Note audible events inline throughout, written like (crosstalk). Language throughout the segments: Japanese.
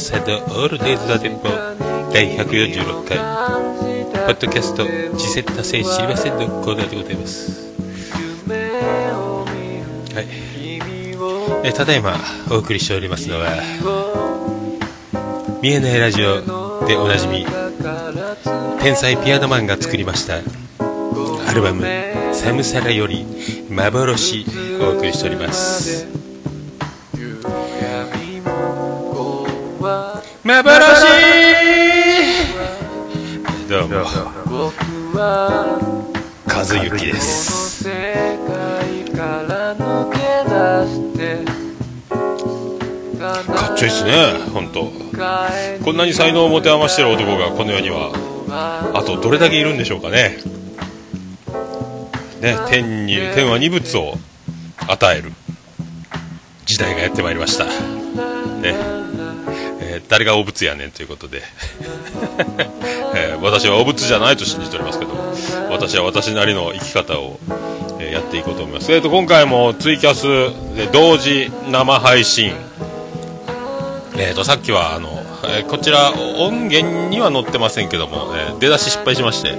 FA サイトオールデイズ・ザ・テンポ第146回。ポッドキャスト「次戦多戦知りません」のコーナーでございます。はい。えただいまお送りしておりますのは見えないラジオでおなじみ天才ピアノマンが作りましたアルバム「サムサラ」より「幻」お送りしております。幻どうも。和幸です。世界から抜け出してかっちょいいっすね本当こんなに才能を持て余してる男がこの世にはあとどれだけいるんでしょうかね。ね天に天は二物を与える時代がやってまいりました。ね誰がお仏やねんということで、(laughs) えー私はお仏じゃないと信じておりますけど私は私なりの生き方を、えーやっていこうと思います、えー、と今回もツイキャスで同時生配信。えー、とさっきはあの、えーこちら音源には載ってませんけども、えー出だし失敗しまして、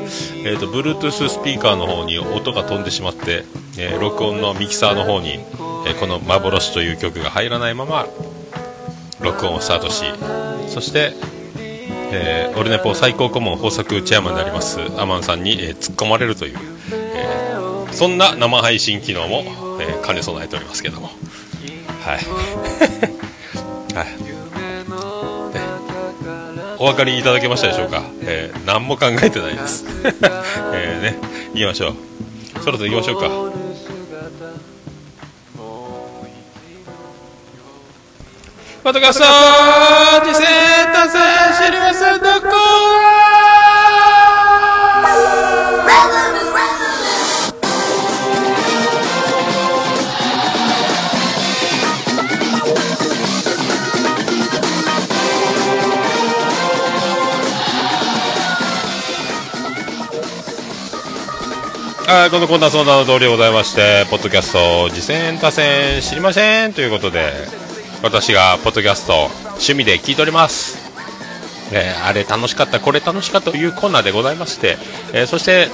えー、と Bluetooth スピーカーの方に音が飛んでしまって、え録音のミキサーの方に、えこの「幻」という曲が入らないまま録音をスタートしそして、えーオルネポ最高顧問豊作チェアマンになりますアマンさんに、えー突っ込まれるという、えーそんな生配信機能も、えー兼ね備えておりますけども。はい。(laughs) はい。お分かりいただけましたでしょうか、えー何も考えてないです。(laughs) えーね。行きましょう。そろそろ行きましょうか。ポトカスト次戦多戦知りませんどこーこのコーナーその名の通りでございまして、ポッドキャスト、次戦多戦知りませんということで、私がポッドキャスト、趣味で聞いております。えーあれ楽しかった、これ楽しかったというコーナーでございまして、えーそして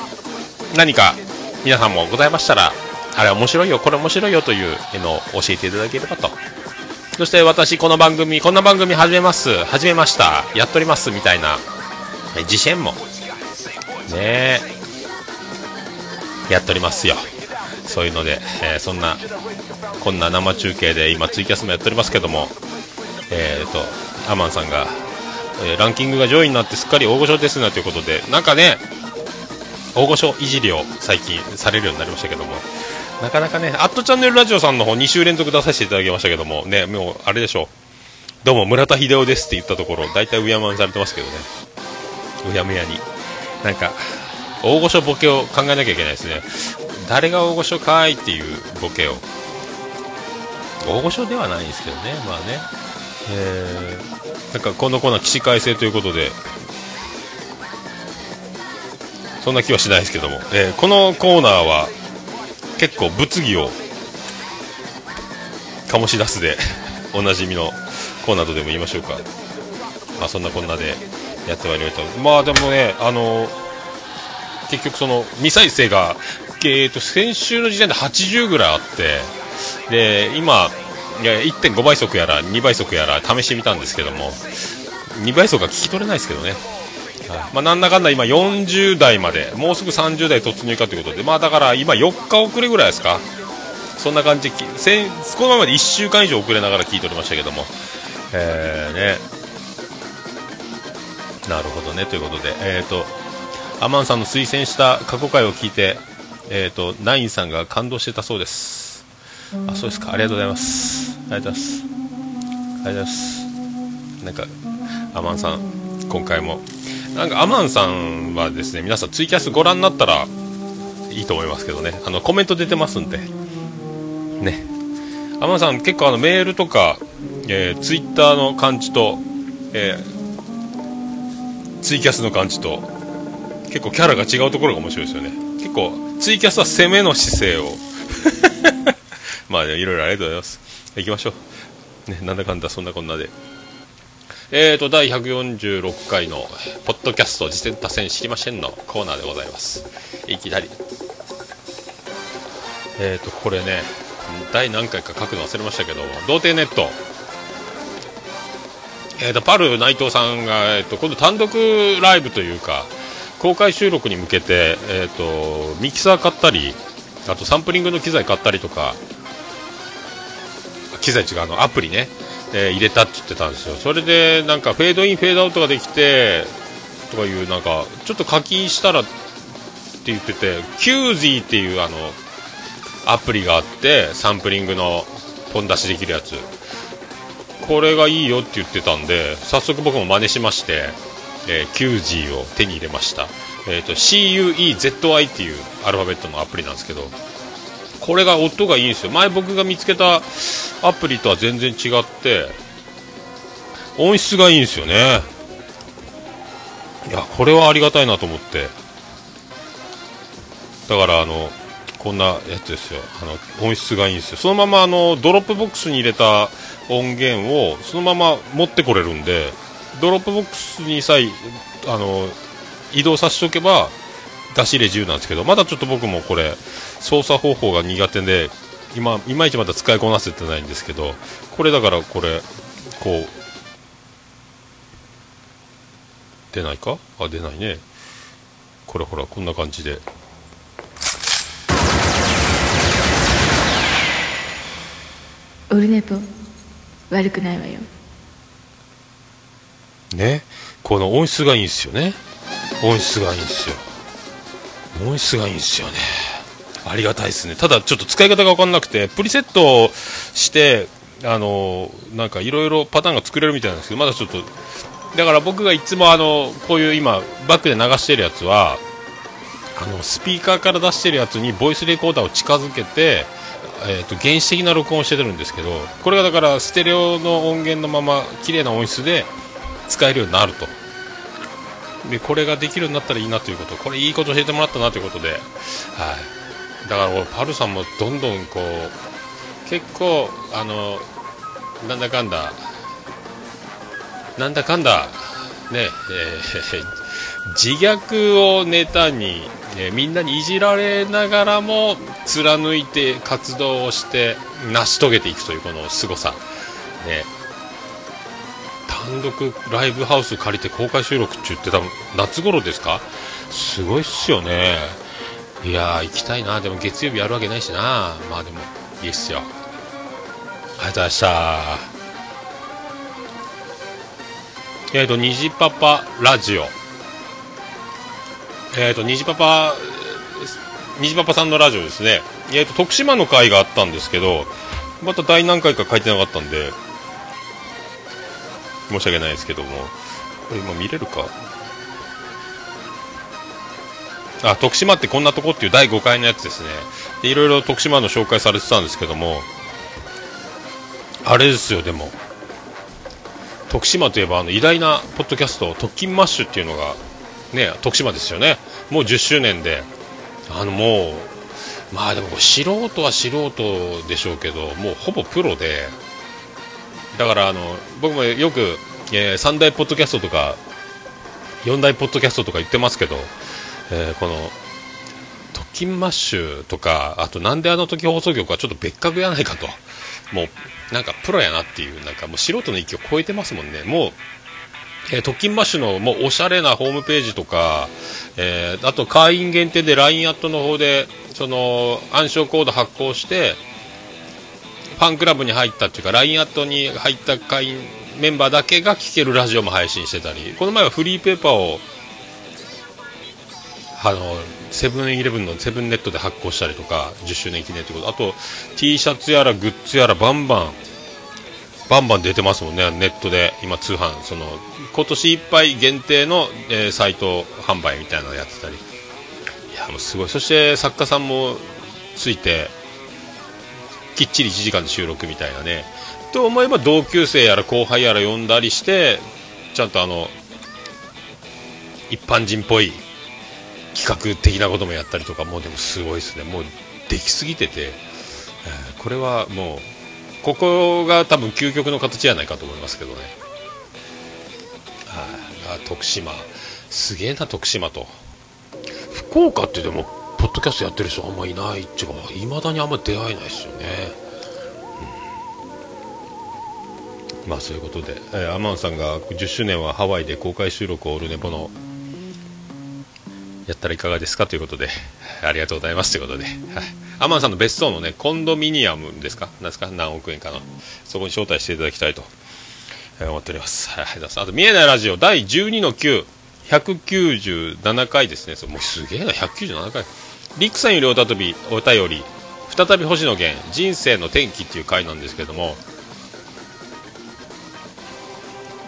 何か皆さんもございましたら、あれ面白いよ、これ面白いよというのを教えていただければと。そして私、この番組、こんな番組始めます、始めました、やっておりますみたいな、え自信も、ねえ、やっておりますよ。そういうので、えーそんな、こんな生中継で今ツイキャスもやっておりますけども、えっ、と、アマンさんが、えーランキングが上位になってすっかり大御所ですなということで、なんかね、大御所いじりを最近されるようになりましたけども、なかなかね、アットチャンネルラジオさんの方2週連続出させていただきましたけども、ね、もうあれでしょう。どうも村田秀夫ですって言ったところ、大体うやまんされてますけどね。うやむやに。なんか、大御所ボケを考えなきゃいけないですね。誰が大御所かいっていうボケを。大御所ではないんですけどね、まあね。えー、なんかこのコーナー起死回生ということで、そんな気はしないですけども、えーこのコーナーは結構物議を醸し出すで (laughs) おなじみのコーナーとでも言いましょうか。まあそんなこんなでやってまいりました。まあでもね、あの結局その未再生が、えー、と先週の時点で80ぐらいあってで今1.5倍速やら2倍速やら試してみたんですけども2倍速が聞き取れないですけどね、はい。まあ、なんだかんだ今40代までもうすぐ30代突入かということでまあだから今4日遅れぐらいですか？そんな感じこのままで1週間以上遅れながら聞いておりましたけども。えーね。なるほどねということで。えっ、とアマンさんの推薦した過去回を聞いて、えー、とナインさんが感動してたそうです。あそうですか。ありがとうございます。ありがとうございます。ありがとうございます。なんかアマンさん今回も。なんかアマンさんはですね皆さんツイキャスご覧になったらいいと思いますけどね。あのコメント出てますんで。ね。アマンさん結構あのメールとか、えー、ツイッターの感じと、えー、ツイキャスの感じと結構キャラが違うところが面白いですよね。結構ツイキャスは攻めの姿勢を (laughs) まあ、ね、いろいろありがとうございます行きましょうねなんだかんだそんなこんなでえーと、第146回の、ポッドキャスト、次戦多戦知りませんのコーナーでございます。いきなり。えーと、これね、第何回か書くの忘れましたけど、童貞ネット。えーと、パル内藤さんが、えーと、今度単独ライブというか、公開収録に向けて、えーと、ミキサー買ったり、あとサンプリングの機材買ったりとか、機材違う、の、アプリね。えー、入れたって言ってたんですよそれでなんかフェードインフェードアウトができてとかいうなんかちょっと課金したらって言っててキュージーっていうあのアプリがあってサンプリングのポン出しできるやつこれがいいよって言ってたんで早速僕も真似しまして、えー、キュージーを手に入れました、えーと、CUEZY っていうアルファベットのアプリなんですけどこれが音がいいんですよ。前僕が見つけたアプリとは全然違って音質がいいんですよね。いやこれはありがたいなと思って。だからあのこんなやつですよ。あの音質がいいんですよ。そのままあのドロップボックスに入れた音源をそのまま持ってこれるんでドロップボックスにさえあの移動させておけば出し入れ自由なんですけどまだちょっと僕もこれ操作方法が苦手で今いまいちまだ使いこなせてないんですけどこれだからこれこう出ないか？あ出ないね。これほらこんな感じで。オルネポ悪くないわよ。ね。この音質がいいんですよね。音質がいいんですよ。音質がいいんですよね。ありがたいですね。ただちょっと使い方が分かんなくてプリセットしてあのなんかいろいろパターンが作れるみたいなんですけどまだちょっとだから僕がいつもあのこういう今バックで流してるやつはあのスピーカーから出してるやつにボイスレコーダーを近づけて、えーと、原始的な録音をしてるんですけどこれがだからステレオの音源のまま綺麗な音質で使えるようになると。でこれができるようになったらいいなということ。これいいこと教えてもらったなということで、はい、だからパルさんもどんどんこう結構あのなんだかんだなんだかんだねえー自虐をネタに、えみんなにいじられながらも貫いて活動をして成し遂げていくというこの凄さ、ね、単独ライブハウス借りて公開収録って言ってた夏頃ですか？すごいっすよね。いや行きたいな。でも月曜日やるわけないしな。まあでもいいっすよ。ありがとうございました。えっ、ー、と虹パパラジオ。えっ、ー、と虹パパ虹パパさんのラジオですね。えっ、ー、と徳島の会があったんですけどまた第何回か書いてなかったんで申し訳ないですけどもこれ今見れるか？あ徳島ってこんなとこっていう第5回のやつですね。でいろいろ徳島の紹介されてたんですけどもあれですよでも。徳島といえばあの偉大なポッドキャスト「特勤マッシュ」っていうのがね徳島ですよね。もう10周年で。あのもうまあでも素人は素人でしょうけどもうほぼプロで。だからあの僕もよく、えー、3大ポッドキャストとか4大ポッドキャストとか言ってますけど、えー、この「トキンマッシュ」とかあとなんであの時放送局はちょっと別格やないかと。もうなんかプロやなっていうなんかもう素人の域を超えてますもんね。もうえー、特勤マッシュのもうおしゃれなホームページとか、えー、あと会員限定で LINE アットの方でその暗証コード発行してファンクラブに入ったっていうか LINE アットに入った会員メンバーだけが聴けるラジオも配信してたりこの前はフリーペーパーをあのセブンイレブンのセブンネットで発行したりとか10周年記念ということ。あと T シャツやらグッズやらバンバンバンバン出てますもんねネットで今通販。その今年いっぱい限定の、えーサイト販売みたいなのやってたり。いやもうすごい。そして作家さんもついてきっちり1時間で収録みたいなね。と思えば同級生やら後輩やら呼んだりしてちゃんとあの一般人っぽい企画的なこともやったりとかもうでもすごいですね。もうできすぎてて、えーこれはもうここが多分究極の形じゃないかと思いますけどね。はいあ徳島。すげえな徳島と。福岡ってでもポッドキャストやってる人あんまいないっていうかいまだにあんま出会えないですよね、まあそういうことで、えーアマンさんが10周年はハワイで公開収録をオルネポのやったらいかがですかということで、(laughs) ありがとうございますということで、アマンさんの別荘のね、コンドミニアムですか？なんですか？何億円かの。そこに招待していただきたいと、思っております。はい、あとうございます。あと、見えないラジオ第12の9、197回ですね。そうもうすげえな、197回。リクさんよりおたとび、お便り、再び星野源、人生の転機っていう回なんですけども、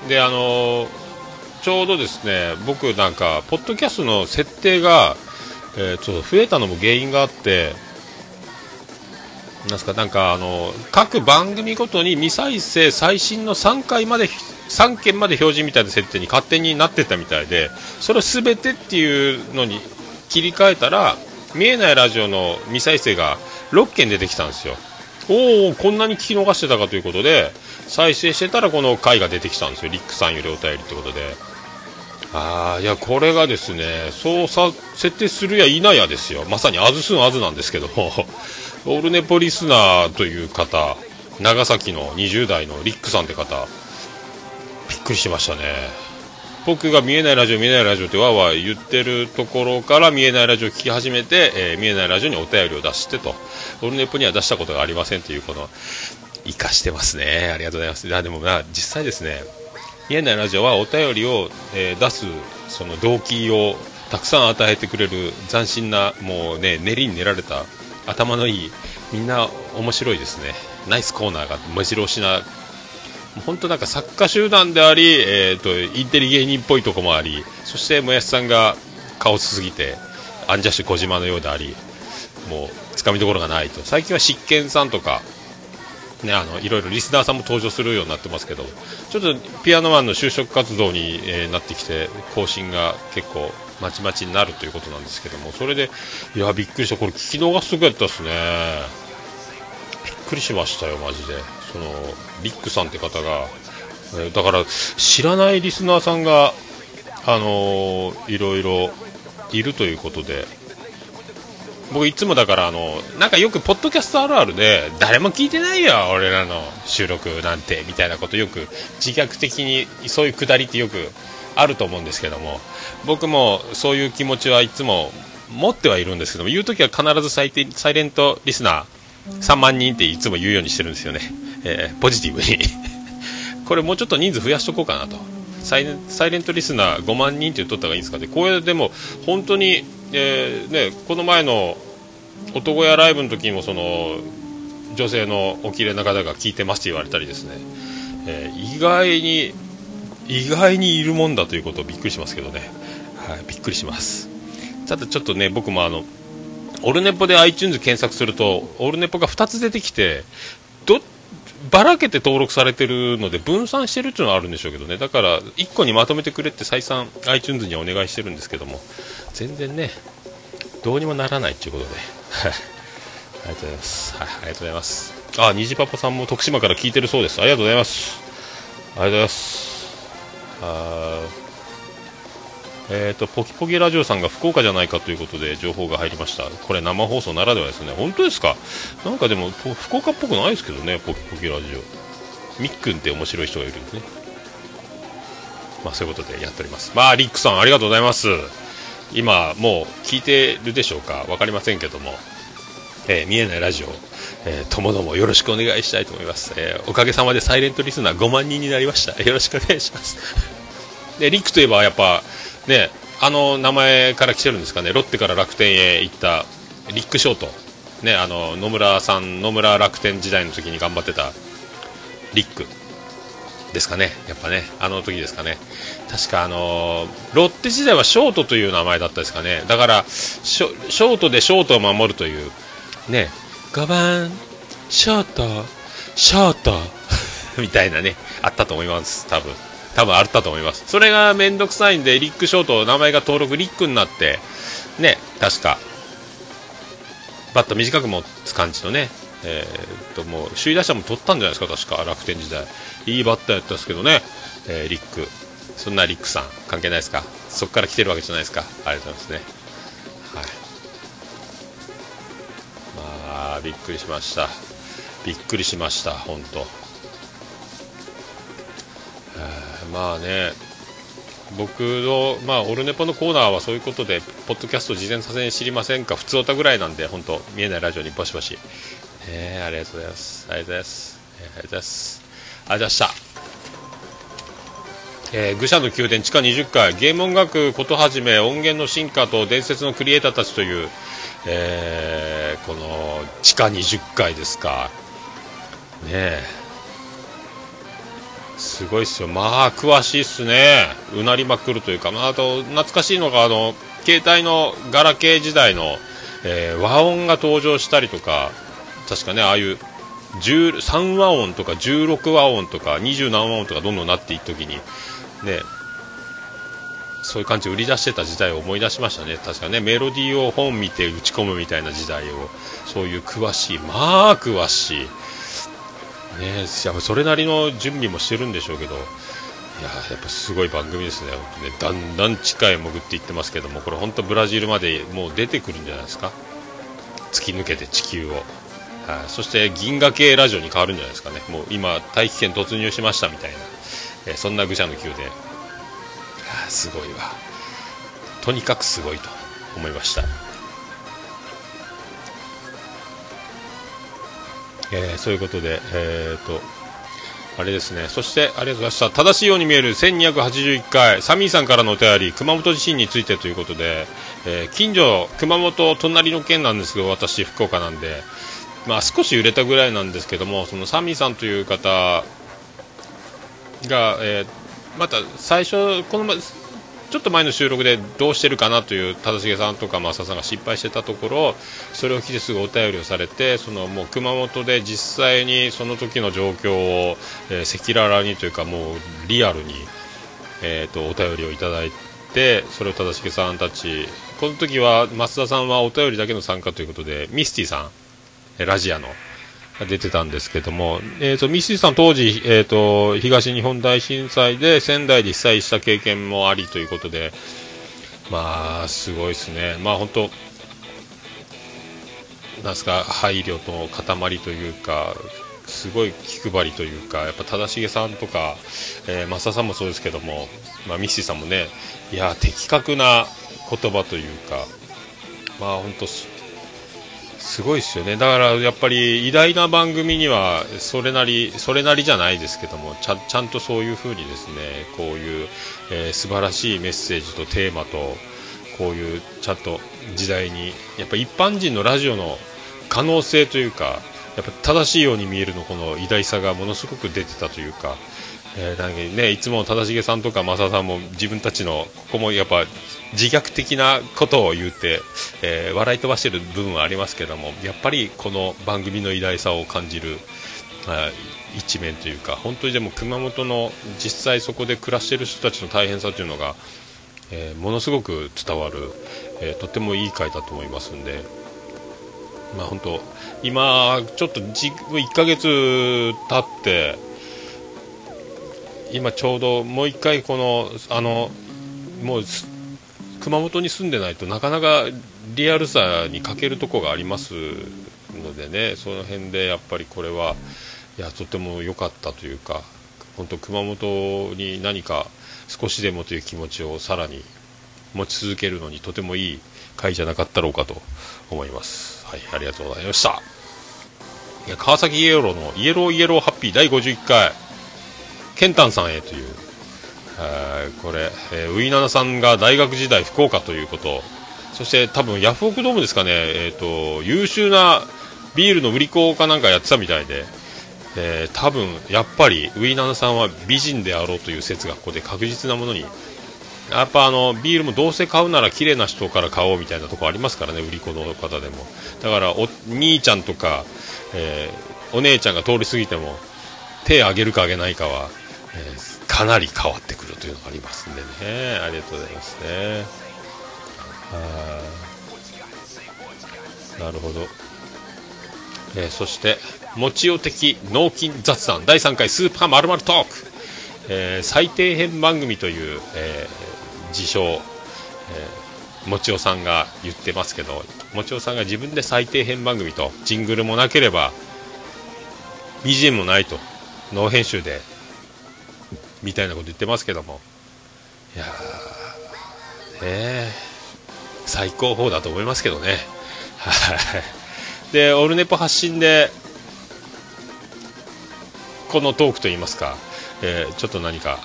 で、あのーちょうどですね僕なんかポッドキャストの設定が、えーちょっと増えたのも原因があってなんすかなんかあの各番組ごとに未再生最新の3回まで3件まで表示みたいな設定に勝手になってたみたいでそれを全てっていうのに切り替えたら見えないラジオの未再生が6件出てきたんですよ。おおこんなに聞き逃してたかということで再生してたらこの回が出てきたんですよ。リックさんよりお便りってことで。ああいやこれがですねそうさ設定するや否やですよ。まさにあずすんあずなんですけどもオルネポリスナーという方長崎の20代のリックさんって方くりしましたね。僕が見えないラジオ見えないラジオってわーわー言ってるところから見えないラジオを聞き始めて、えー見えないラジオにお便りを出してと。オルネポには出したことがありませんというこの生かしてますね。ありがとうございます。いでもな実際ですね見えないラジオはお便りを、えー出すその動機をたくさん与えてくれる斬新なもうね練りに練られた頭のいいみんな面白いですね。ナイスコーナーが目白押しな本当なんか作家集団であり、えー、とインテリ芸人っぽいとこもありそしてもやしさんが顔すすぎてアンジャッシュ小島のようでありもうつかみどころがないと。最近は執権さんとかね、あのいろいろリスナーさんも登場するようになってますけどちょっとピアノマンの就職活動に、えーなってきて更新が結構まちまちになるということなんですけどもそれでいやびっくりした。これ聞き逃すとこやったですね。びっくりしましたよマジで。そのリックさんって方が、えだから知らないリスナーさんがあのーいろいろいるということで僕いつもだからあのなんかよくポッドキャストあるあるで誰も聞いてないよ俺らの収録なんてみたいなことよく自虐的にそういうくだりってよくあると思うんですけども僕もそういう気持ちはいつも持ってはいるんですけども言う時は必ずサイサイレントリスナー3万人っていつも言うようにしてるんですよね、えーポジティブに。(laughs) これもうちょっと人数増やしとこうかなと。サイレントリスナー5万人って言っとった方がいいんですかね。これでも本当に、えーね、この前の男屋ライブの時にもその女性のお綺麗な方が聞いてますって言われたりですね、えー意外に意外にいるもんだということをびっくりしますけどね、はい、びっくりします。ただちょっとね僕もあのオルネポで iTunes 検索するとオルネポが2つ出てきてどばらけて登録されてるので分散してるっていうのはあるんでしょうけどね。だから1個にまとめてくれって再三 iTunes にはお願いしてるんですけども全然ねどうにもならないっていうことで。ありがとうございます。はいありがとうございます。あ虹パパさんも徳島から聞いてるそうです。ありがとうございます。ありがとうございます。あーえー、とポキポキラジオさんが福岡じゃないかということで情報が入りました。これ生放送ならではですね。本当ですか？なんかでも福岡っぽくないですけどねポキポキラジオ。みっくんって面白い人がいるんですね。まあそういうことでやっております。まあリックさんありがとうございます。今もう聞いてるでしょうか？分かりませんけども、えー見えないラジオ、えーともどもよろしくお願いしたいと思います、えーおかげさまでサイレントリスナー5万人になりました。よろしくお願いします。でリックといえばやっぱねあの名前から来てるんですかね。ロッテから楽天へ行ったリック・ショート。ねあの野村さん野村楽天時代の時に頑張ってたリック。ですかね、やっぱね、あの時ですかね、確かあのロッテ時代はショートという名前だったですかね、だからショショートでショートを守るという、ね、5番、ショート、ショート。(laughs) みたいなね、あったと思います、多分。多分あったと思います、それがめんどくさいんで、リックショート、名前が登録リックになって、ね、確か、バット短く持つ感じのね、えーっともう首位打者も取ったんじゃないですか、確か楽天時代、いいバッターやったんですけどね、えーリック、そんなリックさん、関係ないですか、そこから来てるわけじゃないですか、ありがとうございますね。はい。まあ、びっくりしました、びっくりしました、本当。まあね、僕の、まあ、オルネポのコーナーはそういうことで、ポッドキャスト事前させに知りませんか、普通おたぐらいなんで、本当、見えないラジオにバシバシ、えーありがとうございます、ありがとうございます、えーありがとうございます、ありがとうございました。えー愚者の宮殿地下20階。ゲーム音楽ことはじめ音源の進化と伝説のクリエイターたちという、えーこの地下20階ですか。ねえ。すごいっすよ。まあ詳しいっすね。うなりまくるというか、まあ、あと懐かしいのがあの携帯のガラケー時代の、えー和音が登場したりとか確かねああいう3和音とか16和音とか20何和音とかどんどんなっていった時にねそういう感じで売り出してた時代を思い出しましたね。確かねメロディーを本見て打ち込むみたいな時代をそういう詳しいまあ詳しいね。やっぱそれなりの準備もしてるんでしょうけどいややっぱすごい番組ですね。ねだんだん地下へ潜っていってますけどもこれ本当ブラジルまでもう出てくるんじゃないですか？突き抜けて地球を。はい、そして銀河系ラジオに変わるんじゃないですかね、もう今、大気圏突入しましたみたいな、えそんな愚者の宮殿、すごいわ、とにかくすごいと思いました。えーそういうことで、えー、と、あれですね、そしてありがとうございました、正しいように見える1281回、サミーさんからのお便り、熊本地震についてということで、えー近所、熊本、隣の県なんですけど、私、福岡なんで、まあ、少し揺れたぐらいなんですけども、そのサミーさんという方が、えーまた最初、このまちょっと前の収録でどうしてるかなという忠重さんとか増田さんが心配してたところそれを聞いてすぐお便りをされてそのもう熊本で実際にその時の状況を赤裸々にというかもうリアルに、えー、とお便りをいただいてそれを忠重さんたちこの時は増田さんはお便りだけの参加ということでミスティさんラジアの出てたんですけども、えー、とミスティさん当時、えー、と東日本大震災で仙台で被災した経験もありということでまあすごいですね。まあ本当なんすか配慮と塊というかすごい気配りというかやっぱ忠重さんとか、えー、増田さんもそうですけども、まあ、ミスティさんもねいや的確な言葉というかまあ本当すごいですよね、だからやっぱり偉大な番組にはそれなりそれなりじゃないですけどもちゃちゃんとそういう風にですねこういう、えー素晴らしいメッセージとテーマとこういうちゃんと時代にやっぱ一般人のラジオの可能性というかやっぱ正しいように見えるのこの偉大さがものすごく出てたというか。えーなんね、いつも忠重さんとか正さんも自分たちのここもやっぱ自虐的なことを言って、えー笑い飛ばしてる部分はありますけどもやっぱりこの番組の偉大さを感じる、一面というか本当にでも熊本の実際そこで暮らしている人たちの大変さというのが、えーものすごく伝わる、えーとてもいい回だと思いますんで。まあ本当今ちょっと1ヶ月経って今ちょうどもう一回このあのもうす熊本に住んでないとなかなかリアルさに欠けるとこがありますのでねその辺でやっぱりこれはいやとても良かったというか本当熊本に何か少しでもという気持ちをさらに持ち続けるのにとてもいい回じゃなかったろうかと思います。はいありがとうございました。いや川崎イエローのイエローイエローハッピー第51回。ケンタンさんへという、えーこれ、えーウィナナさんが大学時代福岡ということそして多分ヤフオクドームですかね、えー、と優秀なビールの売り子かなんかやってたみたいで、えー多分やっぱりウィナナさんは美人であろうという説がここで確実なものにやっぱあのビールもどうせ買うなら綺麗な人から買おうみたいなところありますからね売り子の方でも。だからお兄ちゃんとか、えーお姉ちゃんが通り過ぎても手あげるかあげないかは、えーかなり変わってくるというのがありますんでね。ありがとうございますね。はいなるほど、えーそしてもちお的脳筋雑談第3回スーパーまるトーク、えー最底辺番組という、えー自称、えもちおさんが言ってますけどもちおさんが自分で最底辺番組とジングルもなければ BGM もないとノー編集でみたいなこと言ってますけども。いやーねえ最高峰だと思いますけどね。はい。でオルネポ発信でこのトークといいますか、えーちょっと何か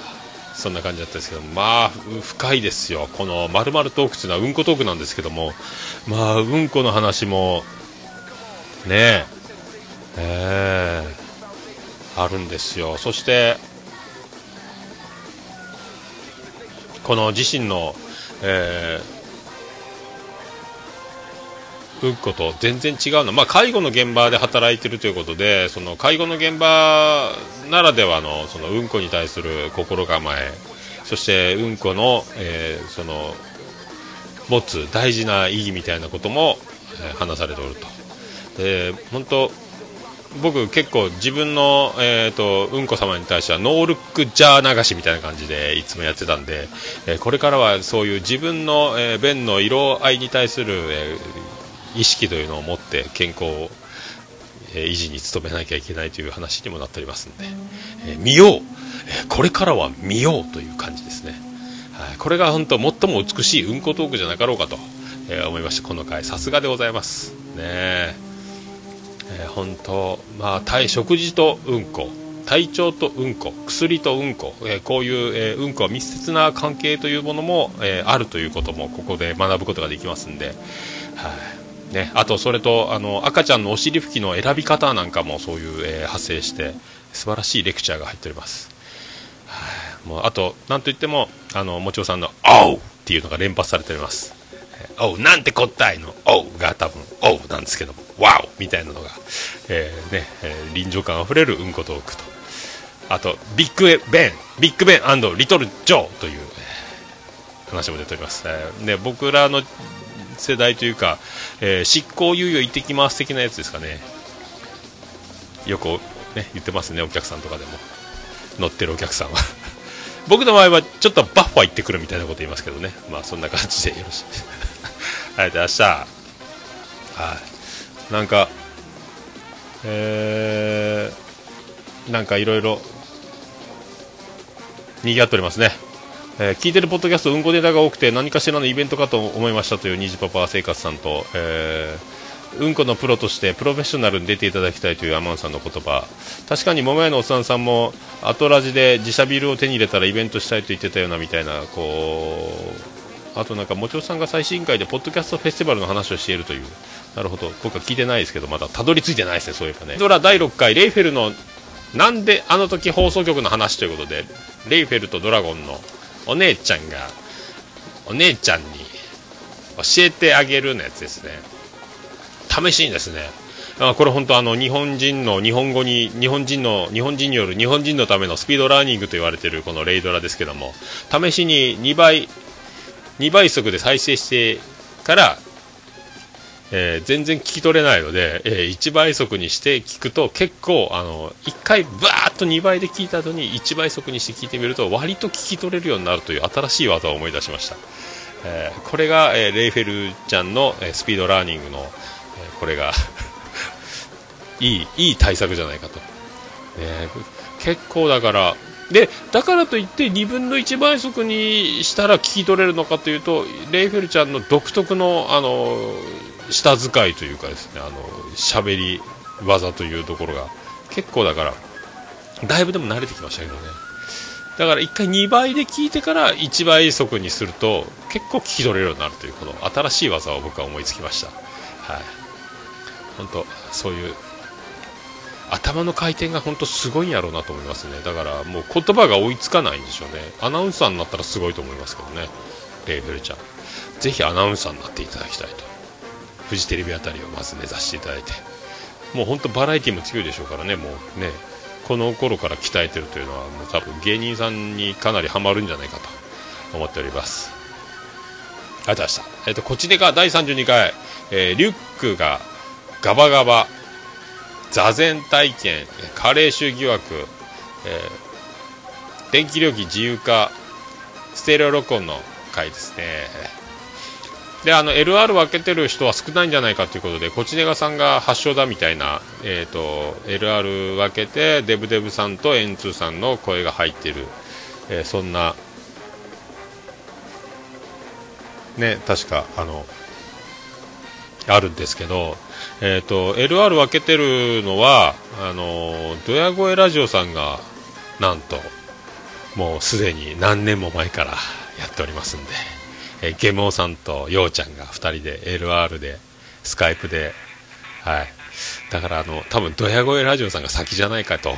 そんな感じだったんですけどまあ深いですよ。このまるトークっていうのはうんこトークなんですけども。まあうんこの話もねええーあるんですよ。そしてこの自身の、えーうんこと全然違うの、まあ、介護の現場で働いてるということでその介護の現場ならではのそのうんこに対する心構えそしてうんこの,、えーその持つ大事な意義みたいなことも、えー話されておると。で本当僕結構自分の、えー、とうんこ様に対してはノールックジャー流しみたいな感じでいつもやってたんで、えーこれからはそういう自分の、えー便の色合いに対する、えー意識というのを持って健康を、えー維持に努めなきゃいけないという話にもなっておりますんで、えー見よう、えーこれからは見ようという感じですね、はい、これが本当最も美しいうんこトークじゃなかろうかと、えー思いましたこの回さすがでございます。ねえー本当、まあ、体食事とうんこ体調とうんこ薬とうんこ、えーこういう、えーうんこは密接な関係というものも、えーあるということもここで学ぶことができますんで、はい。ね、あとそれとあの赤ちゃんのお尻拭きの選び方なんかもそういう、えー派生して素晴らしいレクチャーが入っております、はい。もうあとなんといってもあのもちおさんの「おう!」っていうのが連発されております。おうなんてこったいの？おうが多分おうなんですけども。わおみたいなのが、えーねえー臨場感あふれるうんこトークと。あとビッグベンビッグベンリトルジョーという話も出ております、えーで僕らの世代というか、えー執行猶予行ってきます的なやつですかね。よく、ね、言ってますねお客さんとかでも。乗ってるお客さんは。(laughs) 僕の場合はちょっとバッファ行ってくるみたいなこと言いますけどね。まあそんな感じでよろしい。ありがとうございましたはい。なんかえー、なんかいろいろ賑わっておりますね。えー聞いてるポッドキャストうんこネタが多くて何かしらのイベントかと思いましたというニジパパ生活さんと、えーうんこのプロとしてプロフェッショナルに出ていただきたいというアマンさんの言葉。確かに桃屋のおっさんさんもアトラジで自社ビルを手に入れたらイベントしたいと言ってたようなみたいなこうあとなんかもちおさんが最新回でポッドキャストフェスティバルの話をしているという。なるほど。僕は聞いてないですけどまだたどり着いてないですねそういえばね。ドラ第6回レイフェルのなんであの時放送局の話ということでレイフェルとドラゴンのお姉ちゃんがお姉ちゃんに教えてあげるのやつですね。試しにですね。あこれ本当あの日本人の日本語に日本人の日本人による日本人のためのスピードラーニングと言われているこのレイドラですけども試しに2倍2倍速で再生してから、えー全然聞き取れないので、えー1倍速にして聞くと結構あの1回バーッと2倍で聞いた後に1倍速にして聞いてみると割と聞き取れるようになるという新しい技を思い出しました、えーこれが、えレイフェルちゃんの、えスピードラーニングの、えこれがいいいい対策じゃないかと、ね、結構だからでだからといって2分の1倍速にしたら聞き取れるのかというとレイフェルちゃんの独特のあの舌使いというかですねあの喋り技というところが結構だからだいぶでも慣れてきましたけどね。だから1回2倍で聞いてから1倍速にすると結構聞き取れるようになるというこの新しい技を僕は思いつきました。はい。本当そういう頭の回転が本当すごいんやろうなと思いますね。だからもう言葉が追いつかないんでしょうね。アナウンサーになったらすごいと思いますけどね。レイベルちゃん。ぜひアナウンサーになっていただきたいと。フジテレビあたりをまず目指していただいてもう本当バラエティも強いでしょうからねもうねこの頃から鍛えてるというのはもう多分芸人さんにかなりハマるんじゃないかと思っておりますありがとうございました。えっ、と、こちでか第32回、えーリュックがガバガバ、座禅体験、加齢臭疑惑、えー電気料金自由化、ステレオ録音の回ですね。で、あの、LR 分けてる人は少ないんじゃないかということで、コチネガさんが発祥だみたいな、えっ、と、LR 分けて、デブデブさんと N2 さんの声が入ってる、えーそんな、ね、確か、あの、あるんですけど、えっ、と、LR 分けてるのは、あの、ドヤ声ラジオさんが、なんと、もうすでに何年も前からやっておりますんで、えーゲモさんとようちゃんが2人で LR で、スカイプで、はい。だから、あの、多分ドヤ声ラジオさんが先じゃないかと、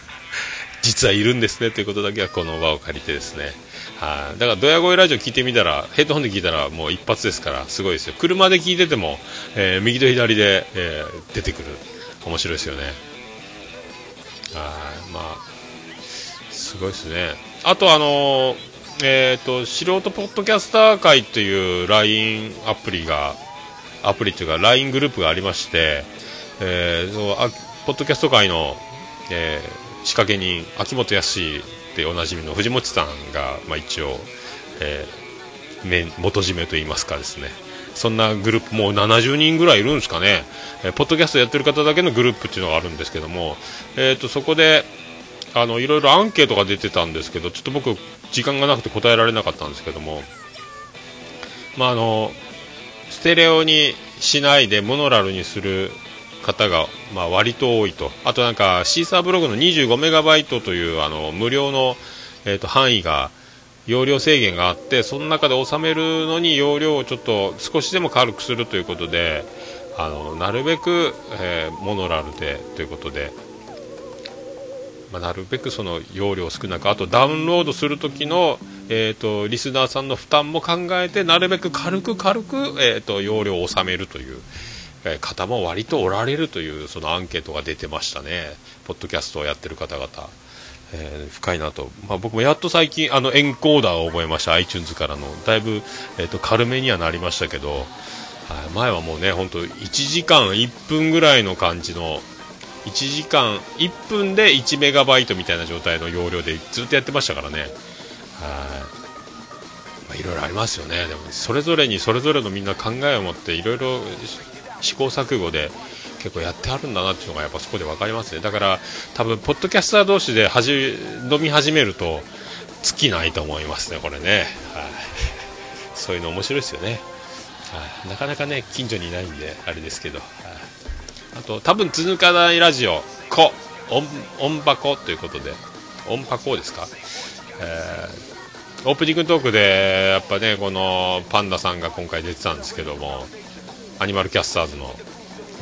(laughs) 実はいるんですねということだけはこの場を借りてですね、はい、だからドヤ声ラジオ聞いてみたらヘッドホンで聞いたらもう一発ですからすごいですよ。車で聞いてても、えー右と左で、えー出てくる。面白いですよね。はい。まあすごいですね。あとあのーえっ、と素人ポッドキャスター会という LINE アプリがアプリというか LINE グループがありまして、えーそうあポッドキャスト界の、えー仕掛け人秋元康でおなじみの藤本さんが、まあ、一応、えー元締めといいますかですね。そんなグループもう70人ぐらいいるんですかね、えーポッドキャストやってる方だけのグループっていうのがあるんですけども、えー、とそこであのいろいろアンケートが出てたんですけどちょっと僕時間がなくて答えられなかったんですけども。まああのステレオにしないでモノラルにする方が、まあ、割と多いと。あとなんかシーサーブログの25メガバイトというあの無料の、えー、と範囲が容量制限があってその中で収めるのに容量をちょっと少しでも軽くするということであのなるべく、えーモノラルでということで、まあ、なるべくその容量少なくあとダウンロードする時の、えー、とリスナーさんの負担も考えてなるべく軽く軽く、えー、と容量を収めるという。方も割とおられるというそのアンケートが出てましたね、ポッドキャストをやってる方々、えー深いなと、まあ、僕もやっと最近、あのエンコーダーを覚えました、iTunes からの、だいぶ、えー、と軽めにはなりましたけど、はい。前はもうね、本当、1時間1分ぐらいの感じの、1時間1分で1メガバイトみたいな状態の容量でずっとやってましたからね。はい。まあいろいろありますよね、でもそれぞれにそれぞれのみんな考えを持っていろいろ試行錯誤で結構やってあるんだなっていうのがやっぱそこで分かりますね。だから多分ポッドキャスター同士ではじ飲み始めると尽きないと思いますねこれね、はい、そういうの面白いですよね、はい、なかなかね近所にいないんであれですけど、は、あと多分続かないラジオ「こ」音箱ということで音箱ですか、えーオープニングトークでやっぱねこのパンダさんが今回出てたんですけどもアニマルキャスターズの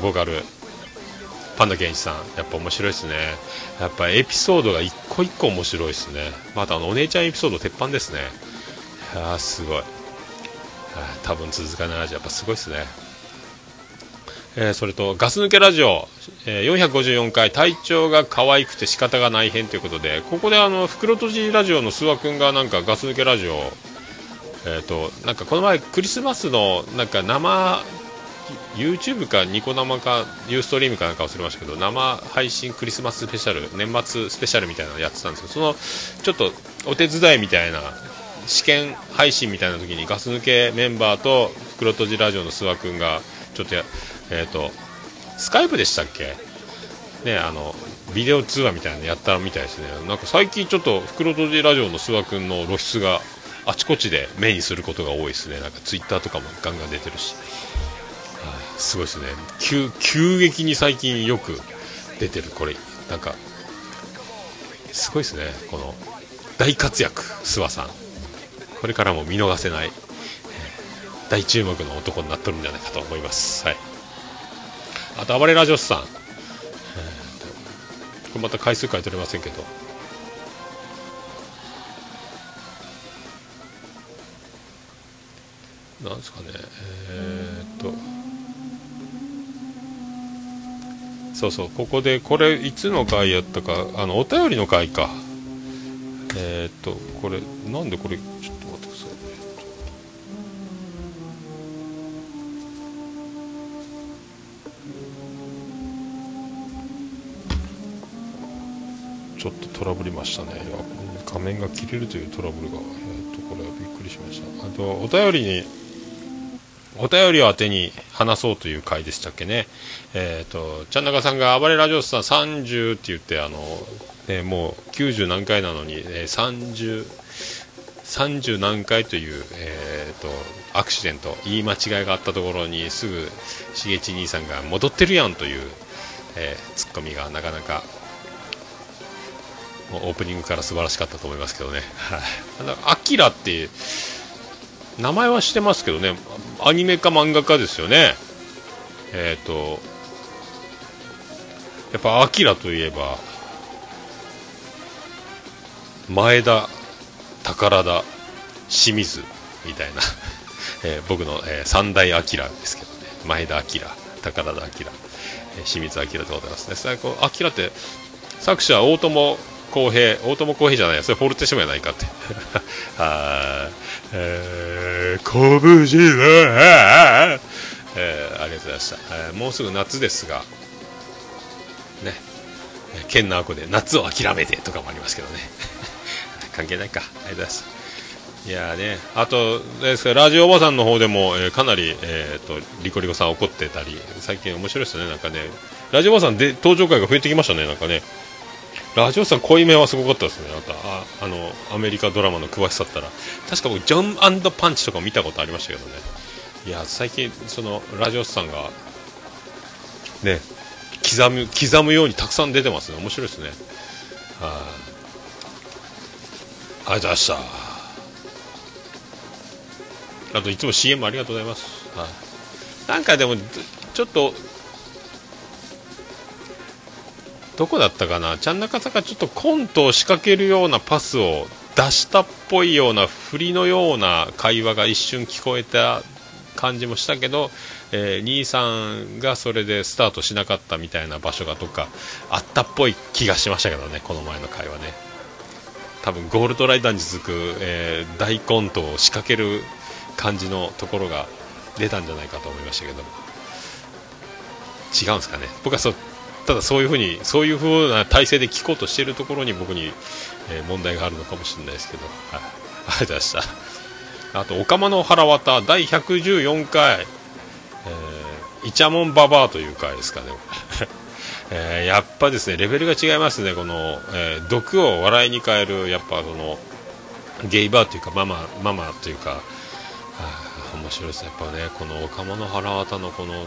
ボーカルパンダケンイチさんやっぱ面白いですね。やっぱエピソードが一個一個面白いですね。またあのお姉ちゃんエピソード鉄板ですね。いやーすごい。多分続かないラジオやっぱすごいですね。えーそれとガス抜けラジオ、えー454回体調が可愛くて仕方がない編ということでここであの袋とじラジオの諏訪君がなんかガス抜けラジオえー、となんかこの前クリスマスのなんか生 YouTube かニコ生かユーストリームかなんか忘れましたけど生配信クリスマススペシャル年末スペシャルみたいなのやってたんですけどそのちょっとお手伝いみたいな試験配信みたいな時にガス抜けメンバーと袋とじラジオの諏訪君がちょっとやえっ、とスカイプでしたっけ？ねあのビデオ通話みたいなのやったみたいですね。なんか最近ちょっと袋とじラジオの諏訪君の露出があちこちで目にすることが多いですね。なんかツイッターとかもガンガン出てるし、はいすごいですね。急急激に最近よく出てる。これなんかすごいですね。この大活躍諏訪さん。これからも見逃せない大注目の男になっとるんじゃないかと思います。はい。あと暴れラジオスさん。えーれまた回数書いておりませんけど。なんですかね。えー、っと。そうそう。ここでこれいつの回やったかあのお便りの回か。えー、っとこれなんでこれちょっとちょっとトラブりましたね。画面が切れるというトラブルが、えー、っとこれはびっくりしました。あとお便りにお便りを当てに話そうという回でしたっけね、えーと、ちゃんなかさんが暴れラジオスター30って言ってあの、ね、もう90何回なのに、えー、30, 30何回という、えーと、アクシデント言い間違いがあったところにすぐしげち兄さんが戻ってるやんという、えー、ツッコミがなかなかオープニングから素晴らしかったと思いますけどね。はい、アキラって名前はしてますけどね。アニメか漫画家ですよね。えっ、ー、とやっぱアキラといえば前田宝田清水みたいな、(laughs) えー、僕の、えー、三大アキラですけどね。前田明宝田明、えー、清水明でございますね。最高アキラって作者大友康平大友康平じゃないそれフォルテシモやないかって。(laughs) あえー、拳のえー、ありがとうございました、えー、もうすぐ夏ですがね。剣のあこで夏を諦めてとかもありますけどね。(laughs) 関係ないか。ありがとうございます。いやねあとですラジオおばさんの方でも、えー、かなり、えーと、リコリコさん怒ってたり最近面白いですよね。なんかねラジオおばさんで登場回が増えてきましたねなんかね。ラジオさん濃いめはすごかったですね。あああのアメリカドラマの詳しさったら。確か僕ジョンパンチとか見たことありましたけどね。いや最近そのラジオさんがね刻む刻むようにたくさん出てますね。面白いですね。はい、あ、ありがとうございました。あといつも CM ありがとうございます、はい、なんかでもちょっとどこだったかな、ちゃん中さんがちょっとコントを仕掛けるようなパスを出したっぽいような振りのような会話が一瞬聞こえた感じもしたけど、えー、兄さんがそれでスタートしなかったみたいな場所がどっかあったっぽい気がしましたけどね、この前の会話ね。多分ゴールドライダーに続く、えー、大コントを仕掛ける感じのところが出たんじゃないかと思いましたけど。違うんですかね？僕はただそういうふうにそういうふうな体制で聞こうとしているところに僕に、えー、問題があるのかもしれないですけど、はい、ありがとうございました。あと「おかまの腹渡」第114回、えー、イチャモンババアという回ですかね。(laughs) えー、やっぱですねレベルが違いますね。この、えー、毒を笑いに変えるやっぱそのゲイバーというかママママというか。面白いですね。やっぱねこの「おかまの腹渡」のこの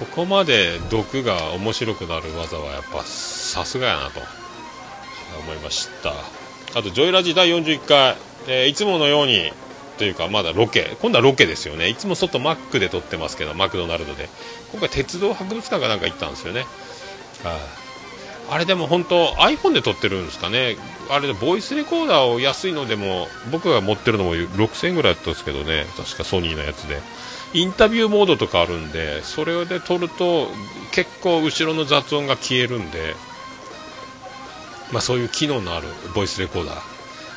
ここまで毒が面白くなる技はやっぱさすがやなと思いました。あとジョイラジ第41回、えー、いつものようにというかまだロケ今度はロケですよね。いつも外マックで撮ってますけどマクドナルドで。今回鉄道博物館かなんか行ったんですよね。あれでも本当 iPhone で撮ってるんですかね。あれでボイスレコーダーを安いのでも僕が持ってるのも6000円ぐらいだったんですけどね。確かソニーのやつで。インタビューモードとかあるんでそれで撮ると結構後ろの雑音が消えるんで、まあ、そういう機能のあるボイスレコーダー、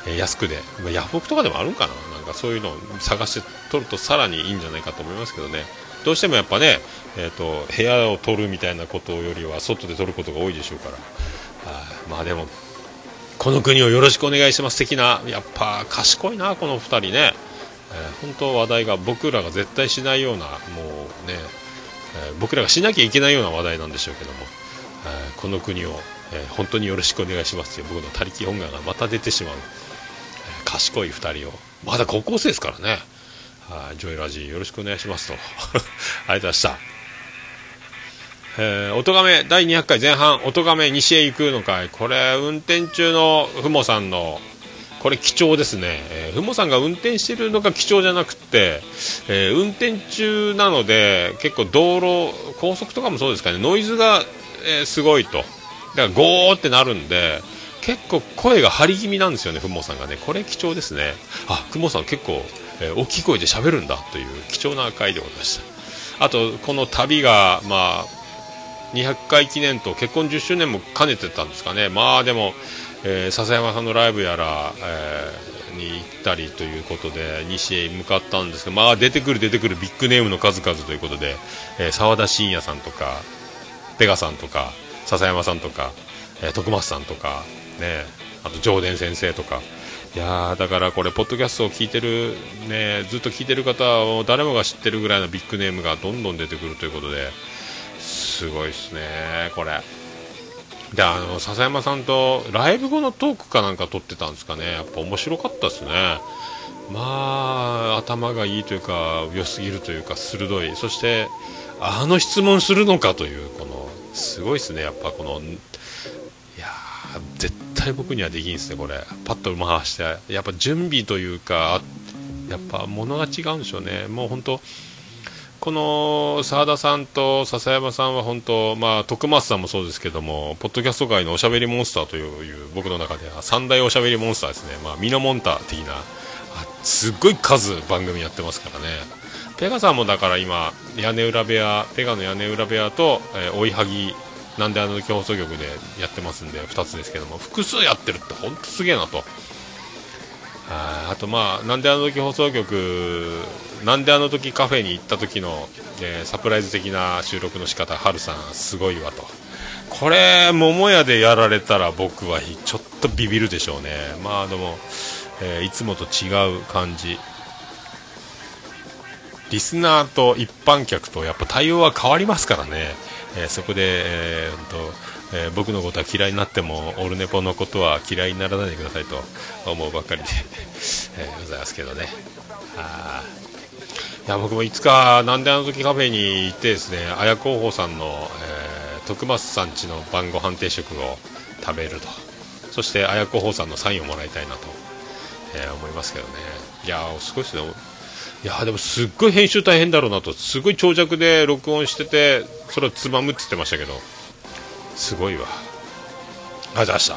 えー、安くで、まあ、ヤフオクとかでもあるんかな？なんかそういうのを探して撮るとさらにいいんじゃないかと思いますけどね。どうしてもやっぱね、えーと、部屋を撮るみたいなことよりは外で撮ることが多いでしょうから。あまあでもこの国をよろしくお願いします的なやっぱ賢いなこの2人ね。えー、本当話題が僕らが絶対しないようなもうね、えー、僕らがしなきゃいけないような話題なんでしょうけども、えー、この国を、え本当によろしくお願いしますという僕の他力本願がまた出てしまう、え賢い2人を。まだ高校生ですからね。ジョイラジよろしくお願いしますと。(laughs) ありがとうございました。えー、音亀第200回前半。音亀西へ行くの回これ運転中のふもさんのこれ貴重ですね、えー、ふもさんが運転してるのが貴重じゃなくて、えー、運転中なので結構道路高速とかもそうですかね。ノイズが、えー、すごいと。だからゴーってなるんで結構声が張り気味なんですよね、ふもさんがね、これ貴重ですね、あふもさん結構、えー大きい声で喋るんだという貴重な回でございました。あと、この旅が、まあ、200回記念と結婚10周年も兼ねてたんですかね、まあでも、えー笹山さんのライブやら、えーに行ったりということで、西へ向かったんですけど、まあ出てくる出てくるビッグネームの数々ということで、えー田信也さんとか、ペガさんとか、笹山さんとか、えー徳松さんとか、ね、あと上田先生とか。いやーだからこれ、ポッドキャストを聞いてる、ね、ずっと聞いてる方を誰もが知ってるぐらいのビッグネームがどんどん出てくるということで、すごいですね、これ。で、あの、笹山さんとライブ後のトークかなんか撮ってたんですかね。やっぱ面白かったですね。まあ、頭がいいというか、良すぎるというか、鋭い。そして、あの質問するのかという、この、すごいですね、やっぱこの、いやー絶対僕にはできんですね、これ。パッと回して。やっぱ準備というか、やっぱ物が違うんでしょうね。もう本当この澤田さんと笹山さんは本当、まあ、徳松さんもそうですけども、ポッドキャスト界のおしゃべりモンスターという僕の中では三大おしゃべりモンスターですね、まあ、ミノモンター的な、すっごい数番組やってますからね。ペガさんもだから今、屋根裏部屋、ペガの屋根裏部屋と、えー追いはぎ、なんであの時放送局でやってますんで、2つですけども、複数やってるって本当すげえなと。はいあとまあ、なんであの時放送局、なんであの時カフェに行った時の、えーサプライズ的な収録の仕方、ハルさん、すごいわと。これ、桃屋でやられたら僕はちょっとビビるでしょうね。まあでも、えーいつもと違う感じ。リスナーと一般客とやっぱ対応は変わりますからね。えーそこで、えーとえー僕のことは嫌いになってもオルネポのことは嫌いにならないでくださいと思うばっかりで、えーございますけどね。あーいや僕もいつかなんであの時カフェに行ってですね綾候補さんの、えー徳松さんちの晩ご飯定食を食べると。そして綾候補さんのサインをもらいたいなと、えー思いますけどね。いやーすごいですね。いやでもすっごい編集大変だろうなと。すごい長尺で録音しててそれをつまむって言ってましたけど。すごいわ。ありがとうございました。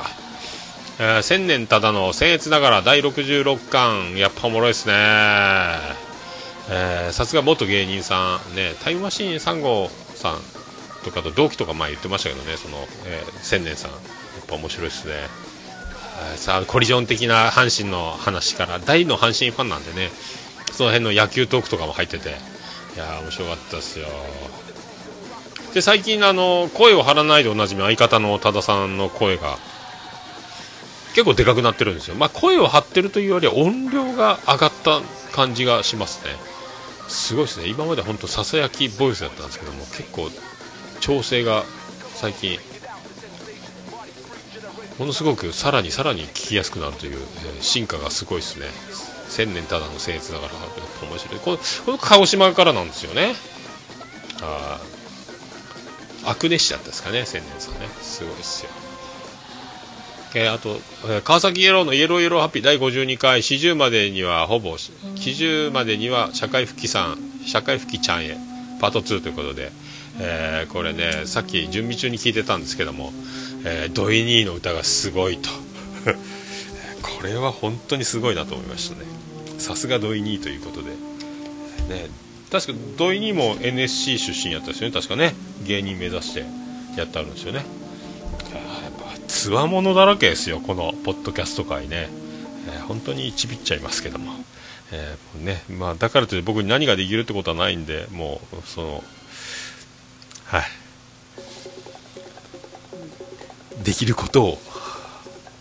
えー千年ただの僭越ながら第66巻やっぱおもろいですね。えーさすが元芸人さんねタイムマシーン3号さんとかと同期とか前言ってましたけどねその、えー千年さん。やっぱ面白いですね。えーさあコリジョン的な阪神の話から大の阪神ファンなんでねその辺の野球トークとかも入ってていや面白かったですよ。で最近あの声を張らないでおなじみ相方の多田さんの声が結構でかくなってるんですよ、まあ、声を張ってるというよりは音量が上がった感じがしますねすごいですね。今まで本当ささやきボイスだったんですけども結構調整が最近ものすごくさらにさらに聞きやすくなるという、えー進化がすごいですね。千年ただの僭越だからやっぱ面白い。このこの鹿児島からなんですよね。あーアクネシだったですかね千年さんね。すごいですよ。えーあと、えー川崎イエローのイエローイエローハッピー第52回四十までにはほぼ四十までには社会復帰さん社会復帰ちゃんへパート2ということで、えーこれねさっき準備中に聞いてたんですけども、えードイニーの歌がすごいと。(laughs) これは本当にすごいなと思いましたね。さすがドイニーということで。ね確かドイニーも NSC 出身やったですよね。確かね。芸人目指してやってあるんですよね。つわものだらけですよこのポッドキャスト界ね、えー本当にちびっちゃいますけども、えーねまあ、だからといって僕に何ができるってことはないんでもうそのはい。できることを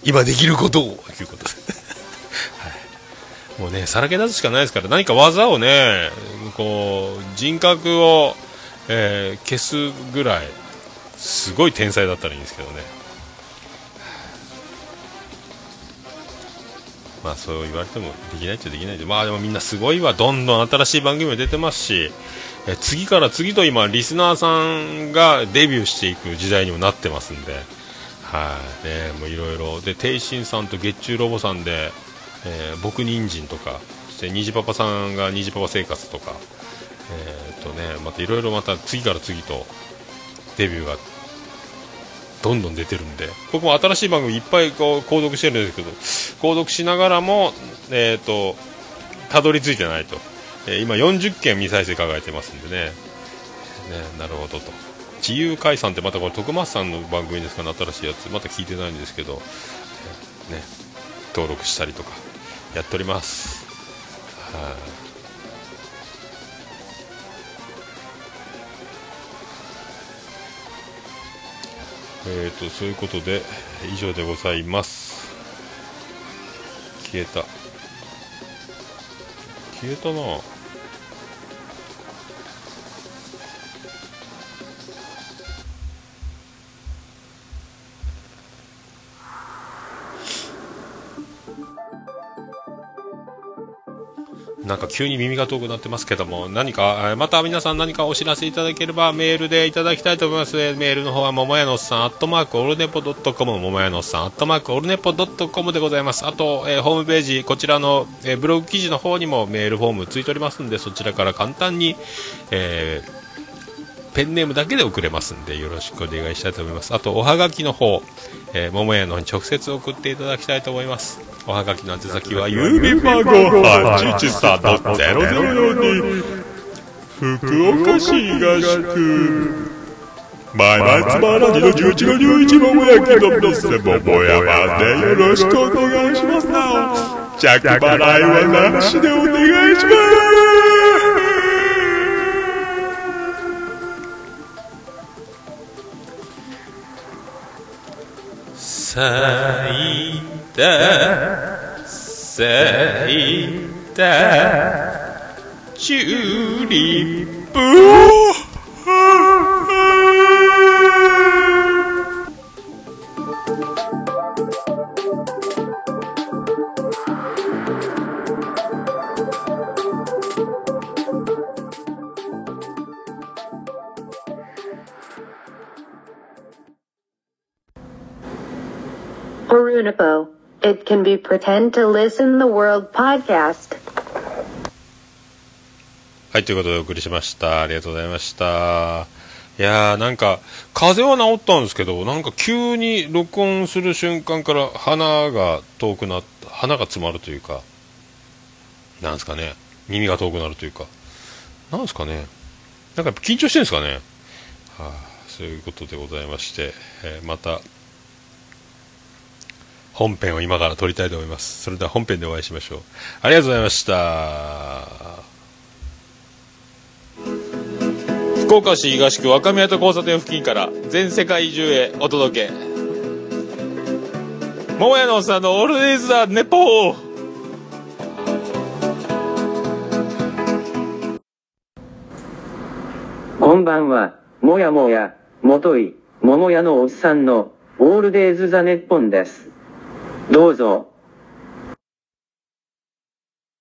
今できることをということです、はい、もうねさらけ出すしかないですから何か技をねこう人格を、えー消すぐらいすごい天才だったらいいんですけどね。まあそう言われてもできないっちゃできないで。まあでもみんなすごいわ。どんどん新しい番組も出てますしえ次から次と今リスナーさんがデビューしていく時代にもなってますんで。はい。ねもういろいろで天心さんと月中ロボさんで、えー僕人参とかそして虹パパさんが虹パパ生活とかえーっとねまたいろいろまた次から次とデビューがどんどん出てるんで僕も新しい番組いっぱいこう購読してるんですけど購読しながらもえっ、とたどり着いてないと、えー今40件未再生考えてますんでね。ねなるほどと。自由解散ってまたこれ徳松さんの番組ですかね新しいやつ。また聞いてないんですけど、ね登録したりとかやっております。はい。えーとそういうことで以上でございます。消えた。消えたな。なんか急に耳が遠くなってますけども、何か、また皆さん何かお知らせいただければメールでいただきたいと思います。メールの方は、ももやのおっさん、アットマークオルネポドットコム、ももやのっさん、アットマークオルネポドットコムでございます。あと、えーホームページ、こちらの、えーブログ記事の方にもメールフォームついておりますんで、そちらから簡単に、えーペンネームだけで送れますんで、よろしくお願いしたいと思います。あと、おはがきの方、えー、桃屋の方に直接送っていただきたいと思います。おはがきの宛先は、郵便番号813-0042、福岡市東区、前々つまらじの11の11桃焼きののせ桃山でよろしくお願いしますなお。着払いはなしでお願いします。咲いた咲いたチューリップ「Horunipo. It can be pretend to listen the world podcast. はい、ということでお送りしました。ありがとうございました。いやー、なんか、風邪は治ったんですけど、なんか急に録音する瞬間から鼻が遠くなった、鼻が詰まるというか、なんですかね、耳が遠くなるというか、なんですかね、なんかやっぱ緊張してるんですかね。はあ、そういうことでございまして、えーまた、本編を今から撮りたいと思います。それでは本編でお会いしましょう。ありがとうございました。福岡市東区若宮と交差点付近から全世界中へお届け桃屋のおっさんのオールデイズ・ザ・ネポーこんばんは、もやもや、もとい、桃屋のおっさんの、オールデイズ・ザ・ネッポンです。どうぞ、